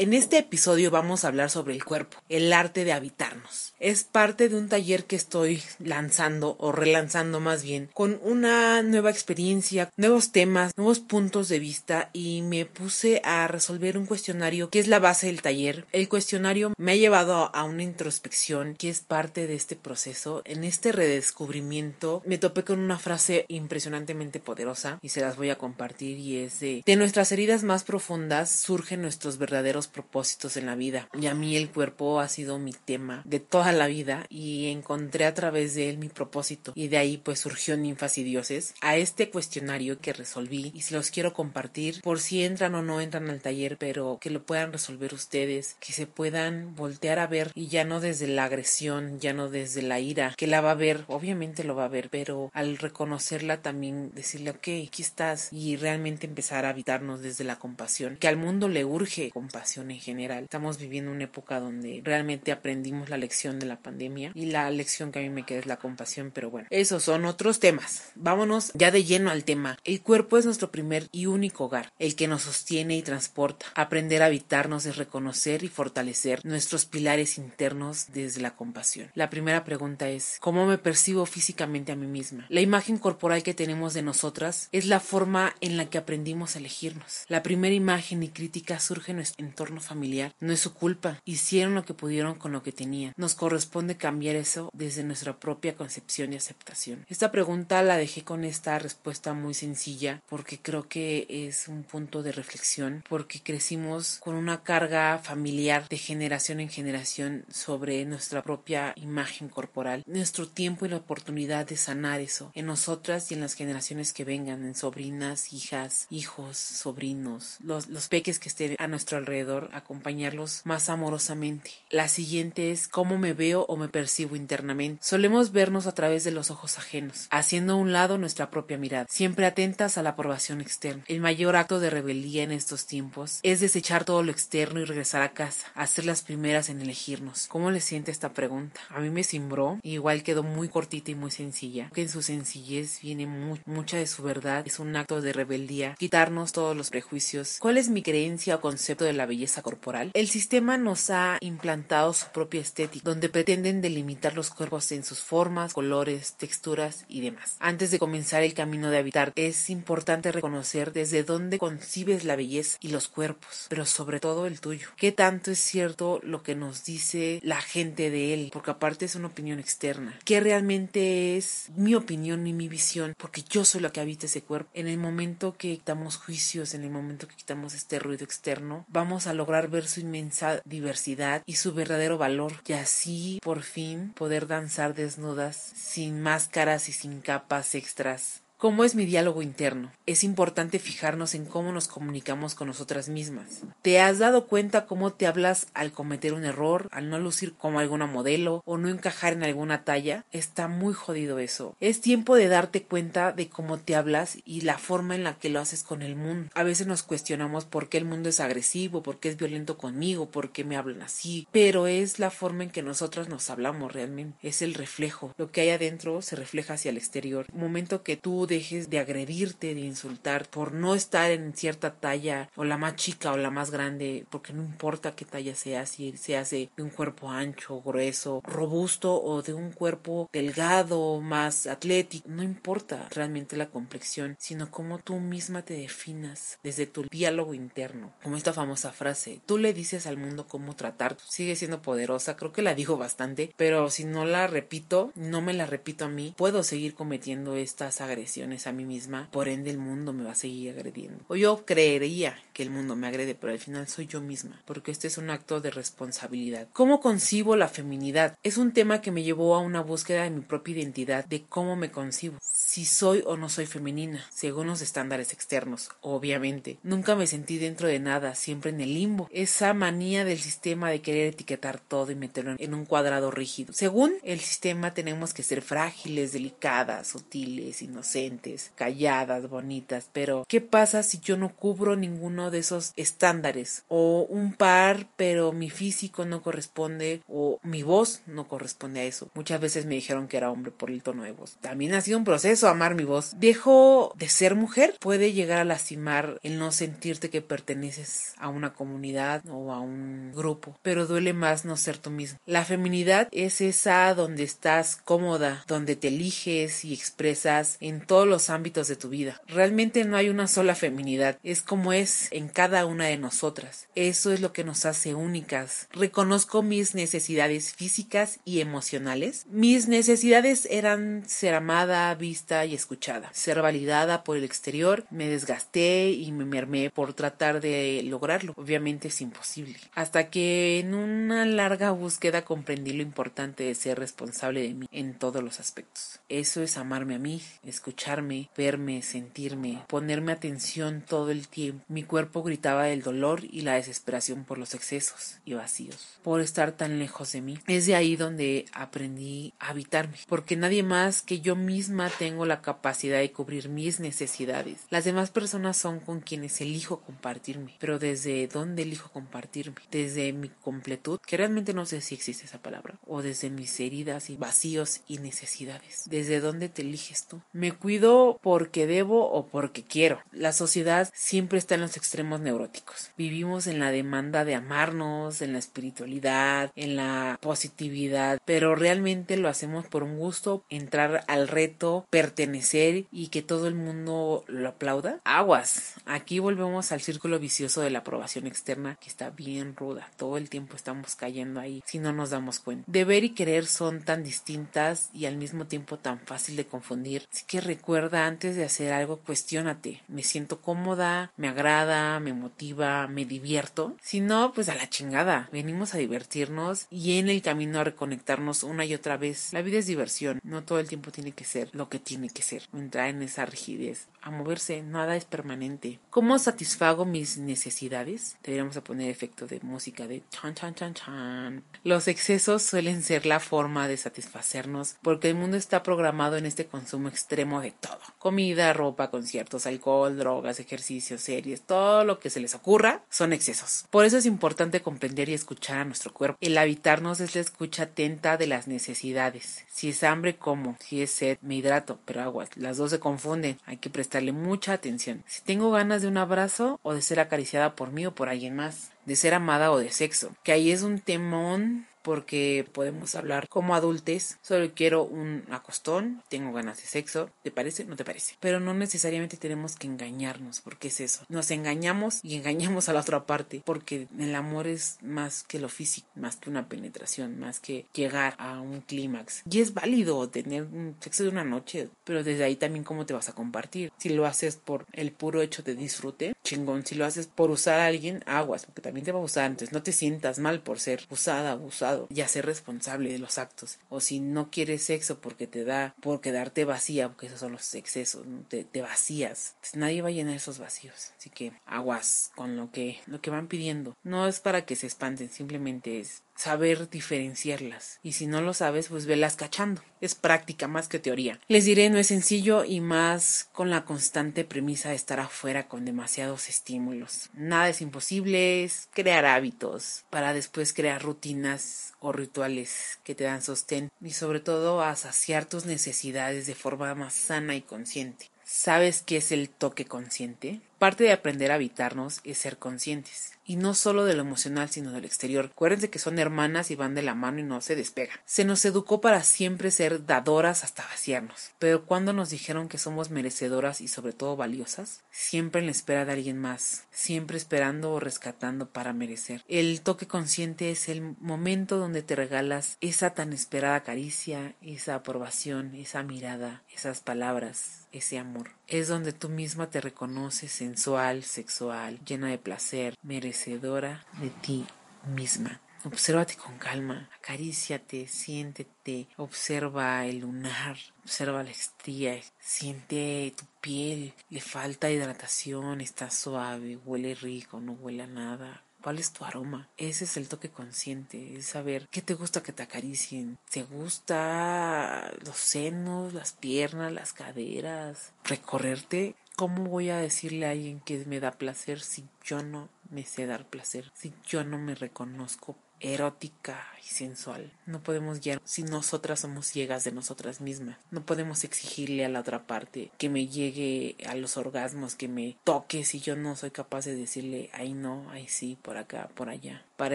En este episodio vamos a hablar sobre el cuerpo, el arte de habitarnos. Es parte de un taller que estoy lanzando o relanzando más bien con una nueva experiencia, nuevos temas, nuevos puntos de vista y me puse a resolver un cuestionario que es la base del taller. El cuestionario me ha llevado a una introspección que es parte de este proceso. En este redescubrimiento me topé con una frase impresionantemente poderosa y se las voy a compartir y es de de nuestras heridas más profundas surgen nuestros verdaderos propósitos en la vida. Y a mí el cuerpo ha sido mi tema de toda la vida y encontré a través de él mi propósito. Y de ahí pues surgió Ninfas y Dioses a este cuestionario que resolví y se los quiero compartir por si entran o no entran al taller, pero que lo puedan resolver ustedes, que se puedan voltear a ver y ya no desde la agresión, ya no desde la ira, que la va a ver, obviamente lo va a ver, pero al reconocerla también decirle, ok, aquí estás y realmente empezar a habitarnos desde la compasión, que al mundo le urge compasión en general. Estamos viviendo una época donde realmente aprendimos la lección de la pandemia y la lección que a mí me queda es la compasión, pero bueno, esos son otros temas. Vámonos ya de lleno al tema. El cuerpo es nuestro primer y único hogar, el que nos sostiene y transporta. Aprender a habitarnos es reconocer y fortalecer nuestros pilares internos desde la compasión. La primera pregunta es, ¿cómo me percibo físicamente a mí misma? La imagen corporal que tenemos de nosotras es la forma en la que aprendimos a elegirnos. La primera imagen y crítica surge en nuestro entorno familiar. No es su culpa. Hicieron lo que pudieron con lo que tenían. Nos corresponde cambiar eso desde nuestra propia concepción y aceptación. Esta pregunta la dejé con esta respuesta muy sencilla porque creo que es un punto de reflexión porque crecimos con una carga familiar de generación en generación sobre nuestra propia imagen corporal. Nuestro tiempo y la oportunidad de sanar eso en nosotras y en las generaciones que vengan, en sobrinas, hijas, hijos, sobrinos, los, los peques que estén a nuestro alrededor, acompañarlos más amorosamente. La siguiente es cómo me veo o me percibo internamente. Solemos vernos a través de los ojos ajenos, haciendo a un lado nuestra propia mirada, siempre atentas a la aprobación externa. El mayor acto de rebeldía en estos tiempos es desechar todo lo externo y regresar a casa, a ser las primeras en elegirnos. ¿Cómo le siente esta pregunta? A mí me cimbró, igual quedó muy cortita y muy sencilla, que en su sencillez viene mu mucha de su verdad, es un acto de rebeldía, quitarnos todos los prejuicios. ¿Cuál es mi creencia o concepto de la belleza corporal? El sistema nos ha implantado su propia estética, donde pretenden delimitar los cuerpos en sus formas, colores, texturas y demás. Antes de comenzar el camino de habitar, es importante reconocer desde dónde concibes la belleza y los cuerpos, pero sobre todo el tuyo. ¿Qué tanto es cierto lo que nos dice la gente de él? Porque aparte es una opinión externa. ¿Qué realmente es mi opinión y mi visión? Porque yo soy la que habita ese cuerpo. En el momento que quitamos juicios, en el momento que quitamos este ruido externo, vamos a lograr ver su inmensa diversidad y su verdadero valor y así por fin poder danzar desnudas sin máscaras y sin capas extras ¿Cómo es mi diálogo interno? Es importante fijarnos en cómo nos comunicamos con nosotras mismas. ¿Te has dado cuenta cómo te hablas al cometer un error, al no lucir como alguna modelo o no encajar en alguna talla? Está muy jodido eso. Es tiempo de darte cuenta de cómo te hablas y la forma en la que lo haces con el mundo. A veces nos cuestionamos por qué el mundo es agresivo, por qué es violento conmigo, por qué me hablan así, pero es la forma en que nosotras nos hablamos realmente. Es el reflejo. Lo que hay adentro se refleja hacia el exterior. momento que tú dejes de agredirte, de insultar por no estar en cierta talla o la más chica o la más grande, porque no importa qué talla sea, si seas de, de un cuerpo ancho, grueso, robusto o de un cuerpo delgado, más atlético, no importa realmente la complexión, sino cómo tú misma te definas desde tu diálogo interno, como esta famosa frase, tú le dices al mundo cómo tratar, sigue siendo poderosa, creo que la digo bastante, pero si no la repito, no me la repito a mí, puedo seguir cometiendo estas agresiones a mí misma, por ende el mundo me va a seguir agrediendo. O yo creería que el mundo me agrede, pero al final soy yo misma, porque este es un acto de responsabilidad. ¿Cómo concibo la feminidad? Es un tema que me llevó a una búsqueda de mi propia identidad, de cómo me concibo. Si soy o no soy femenina, según los estándares externos, obviamente. Nunca me sentí dentro de nada, siempre en el limbo. Esa manía del sistema de querer etiquetar todo y meterlo en un cuadrado rígido. Según el sistema tenemos que ser frágiles, delicadas, sutiles, inocentes, calladas, bonitas, pero ¿qué pasa si yo no cubro ninguno de esos estándares? O un par, pero mi físico no corresponde o mi voz no corresponde a eso. Muchas veces me dijeron que era hombre por el tono de voz. También ha sido un proceso amar mi voz. Dejo de ser mujer. Puede llegar a lastimar el no sentirte que perteneces a una comunidad o a un grupo, pero duele más no ser tú mismo. La feminidad es esa donde estás cómoda, donde te eliges y expresas en todos los ámbitos de tu vida. Realmente no hay una sola feminidad, es como es en cada una de nosotras. Eso es lo que nos hace únicas. Reconozco mis necesidades físicas y emocionales. Mis necesidades eran ser amada, vista y escuchada, ser validada por el exterior. Me desgasté y me mermé por tratar de lograrlo. Obviamente es imposible. Hasta que en una larga búsqueda comprendí lo importante de ser responsable de mí en todos los aspectos. Eso es amarme a mí, escucharme, verme, sentirme, ponerme atención todo el tiempo. Mi cuerpo gritaba del dolor y la desesperación por los excesos y vacíos, por estar tan lejos de mí. Es de ahí donde aprendí a habitarme, porque nadie más que yo misma tengo la capacidad de cubrir mis necesidades. Las demás personas son con quienes elijo compartirme, pero desde dónde elijo compartirme, desde mi completud, que realmente no sé si existe esa palabra, o desde mis heridas y vacíos y necesidades. ¿Desde dónde te eliges tú? Me cuido porque debo o porque quiero. La sociedad siempre está en los extremos neuróticos. Vivimos en la demanda de amarnos, en la espiritualidad, en la positividad, pero realmente lo hacemos por un gusto, entrar al reto, pertenecer y que todo el mundo lo aplauda. Aguas. Aquí volvemos al círculo vicioso de la aprobación externa que está bien ruda. Todo el tiempo estamos cayendo ahí si no nos damos cuenta. Deber y querer son tan distintas y al mismo tiempo tan fácil de confundir. Así que recuerda antes de hacer algo, cuestiónate. Me siento cómoda, me agrada, me motiva, me divierto. Si no, pues a la chingada. Venimos a divertirnos y en el camino a reconectarnos una y otra vez. La vida es diversión. No todo el tiempo tiene que ser lo que tiene que ser. Entrar en esa rigidez. A moverse, nada es permanente. ¿Cómo satisfago mis necesidades? Deberíamos a poner efecto de música de chan chan chan chan. Los excesos suelen ser la forma de satisfacernos porque el mundo está programado en este consumo extremo de todo. Comida, ropa, conciertos, alcohol, drogas, ejercicios, series, todo lo que se les ocurra son excesos. Por eso es importante comprender y escuchar a nuestro cuerpo. El habitarnos es la escucha atenta de las necesidades. Si es hambre, como. Si es sed, me hidrato. Pero aguas, las dos se confunden. Hay que prestarle mucha atención. Si tengo ganas de un abrazo o de ser acariciada por mí o por alguien más. De ser amada o de sexo. Que ahí es un temón porque podemos hablar como adultos, solo quiero un acostón, tengo ganas de sexo, ¿te parece? No te parece. Pero no necesariamente tenemos que engañarnos, porque es eso. Nos engañamos y engañamos a la otra parte, porque el amor es más que lo físico, más que una penetración, más que llegar a un clímax. Y es válido tener un sexo de una noche, pero desde ahí también cómo te vas a compartir. Si lo haces por el puro hecho de disfrute, chingón. Si lo haces por usar a alguien, aguas, porque también te va a usar antes. No te sientas mal por ser usada, abusado ya ser responsable de los actos. O si no quieres sexo porque te da por quedarte vacía, porque esos son los excesos, te, te, vacías. Nadie va a llenar esos vacíos. Así que aguas con lo que, lo que van pidiendo. No es para que se espanten, simplemente es saber diferenciarlas. Y si no lo sabes, pues velas cachando. Es práctica más que teoría. Les diré, no es sencillo y más con la constante premisa de estar afuera con demasiados estímulos. Nada es imposible, es crear hábitos para después crear rutinas o rituales que te dan sostén y sobre todo a saciar tus necesidades de forma más sana y consciente. ¿Sabes qué es el toque consciente? Parte de aprender a habitarnos es ser conscientes. Y no solo de lo emocional, sino del exterior. Acuérdense que son hermanas y van de la mano y no se despegan. Se nos educó para siempre ser dadoras hasta vaciarnos. Pero cuando nos dijeron que somos merecedoras y sobre todo valiosas, siempre en la espera de alguien más, siempre esperando o rescatando para merecer. El toque consciente es el momento donde te regalas esa tan esperada caricia, esa aprobación, esa mirada, esas palabras, ese amor. Es donde tú misma te reconoces sensual, sexual, llena de placer, merecedora de ti misma. Obsérvate con calma, acaríciate, siéntete, observa el lunar, observa la estría, siente tu piel, le falta hidratación, está suave, huele rico, no huele a nada. ¿Cuál es tu aroma? Ese es el toque consciente, es saber qué te gusta que te acaricien. ¿Te gusta los senos, las piernas, las caderas? Recorrerte. ¿Cómo voy a decirle a alguien que me da placer si yo no me sé dar placer? Si yo no me reconozco erótica y sensual. No podemos guiar si nosotras somos ciegas de nosotras mismas. No podemos exigirle a la otra parte que me llegue a los orgasmos, que me toque si yo no soy capaz de decirle ahí no, ahí sí, por acá, por allá. Para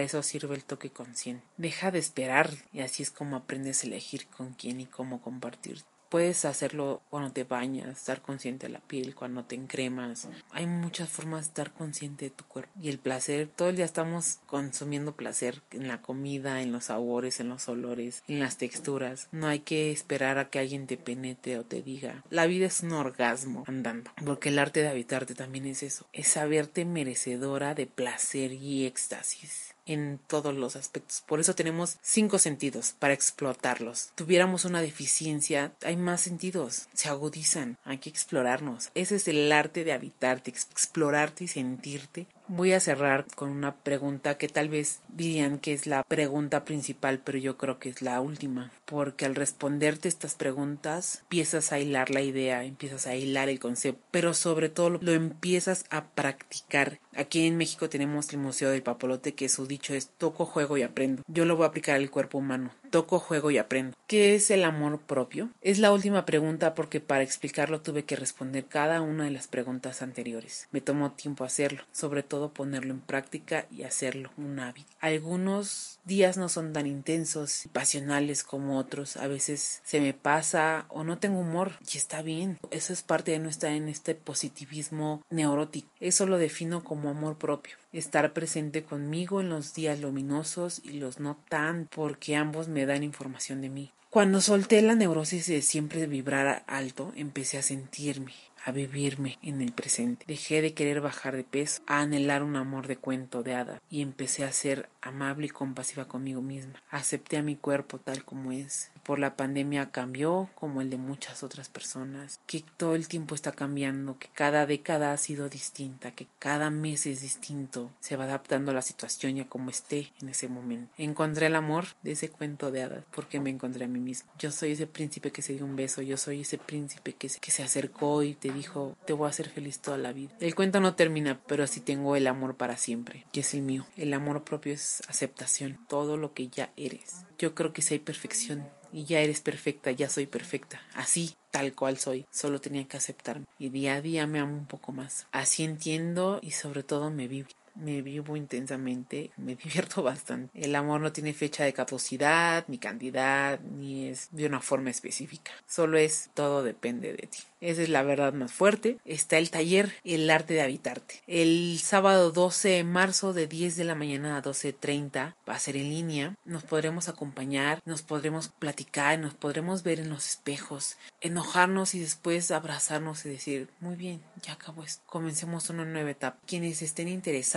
eso sirve el toque consciente. Deja de esperar y así es como aprendes a elegir con quién y cómo compartir Puedes hacerlo cuando te bañas, estar consciente de la piel, cuando te encremas. Hay muchas formas de estar consciente de tu cuerpo. Y el placer, todo el día estamos consumiendo placer en la comida, en los sabores, en los olores, en las texturas. No hay que esperar a que alguien te penetre o te diga. La vida es un orgasmo andando. Porque el arte de habitarte también es eso. Es saberte merecedora de placer y éxtasis en todos los aspectos. Por eso tenemos cinco sentidos para explotarlos. Tuviéramos una deficiencia, hay más sentidos, se agudizan, hay que explorarnos. Ese es el arte de habitarte, explorarte y sentirte Voy a cerrar con una pregunta que tal vez dirían que es la pregunta principal, pero yo creo que es la última, porque al responderte estas preguntas empiezas a hilar la idea, empiezas a hilar el concepto, pero sobre todo lo, empiezas a practicar. Aquí en México tenemos el Museo del Papolote que su dicho es toco, juego y aprendo. Yo lo voy a aplicar al cuerpo humano toco, juego y aprendo. ¿Qué es el amor propio? Es la última pregunta porque para explicarlo tuve que responder cada una de las preguntas anteriores. Me tomó tiempo hacerlo, sobre todo ponerlo en práctica y hacerlo un hábito. Algunos días no son tan intensos y pasionales como otros. A veces se me pasa o no tengo humor y está bien. Eso es parte de no estar en este positivismo neurótico. Eso lo defino como amor propio estar presente conmigo en los días luminosos y los no tan, porque ambos me dan información de mí. Cuando solté la neurosis de siempre vibrar alto, empecé a sentirme, a vivirme en el presente. Dejé de querer bajar de peso, a anhelar un amor de cuento de hada y empecé a ser amable y compasiva conmigo misma. Acepté a mi cuerpo tal como es. Por la pandemia cambió como el de muchas otras personas, que todo el tiempo está cambiando, que cada década ha sido distinta, que cada mes es distinto, se va adaptando a la situación y a como esté en ese momento. Encontré el amor de ese cuento de hadas porque me encontré a mí misma. Yo soy ese príncipe que se dio un beso, yo soy ese príncipe que se, que se acercó y te dijo, te voy a hacer feliz toda la vida. El cuento no termina, pero sí tengo el amor para siempre, que es el mío. El amor propio es aceptación, todo lo que ya eres. Yo creo que si hay perfección y ya eres perfecta, ya soy perfecta, así, tal cual soy, solo tenía que aceptarme y día a día me amo un poco más. Así entiendo y sobre todo me vivo me vivo intensamente, me divierto bastante. El amor no tiene fecha de caducidad, ni cantidad, ni es de una forma específica. Solo es todo depende de ti. Esa es la verdad más fuerte. Está el taller El arte de habitarte. El sábado 12 de marzo de 10 de la mañana a 12.30 va a ser en línea. Nos podremos acompañar, nos podremos platicar, nos podremos ver en los espejos, enojarnos y después abrazarnos y decir, muy bien, ya acabó esto. Comencemos una nueva etapa. Quienes estén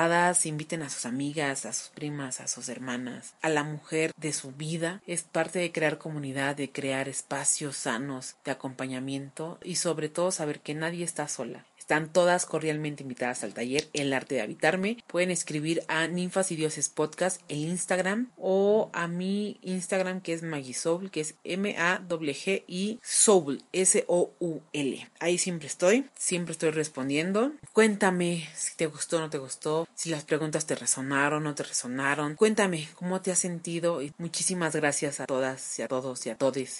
interesadas, inviten a sus amigas, a sus primas, a sus hermanas, a la mujer de su vida. Es parte de crear comunidad, de crear espacios sanos de acompañamiento y sobre todo saber que nadie está sola. Están todas cordialmente invitadas al taller El arte de habitarme. Pueden escribir a Ninfas y Dioses Podcast en Instagram o a mi Instagram que es Magisoul, que es M-A-G-I Soul, S-O-U-L. Ahí siempre estoy, siempre estoy respondiendo. Cuéntame si te gustó o no te gustó, si las preguntas te resonaron o no te resonaron. Cuéntame cómo te has sentido y muchísimas gracias a todas y a todos y a todes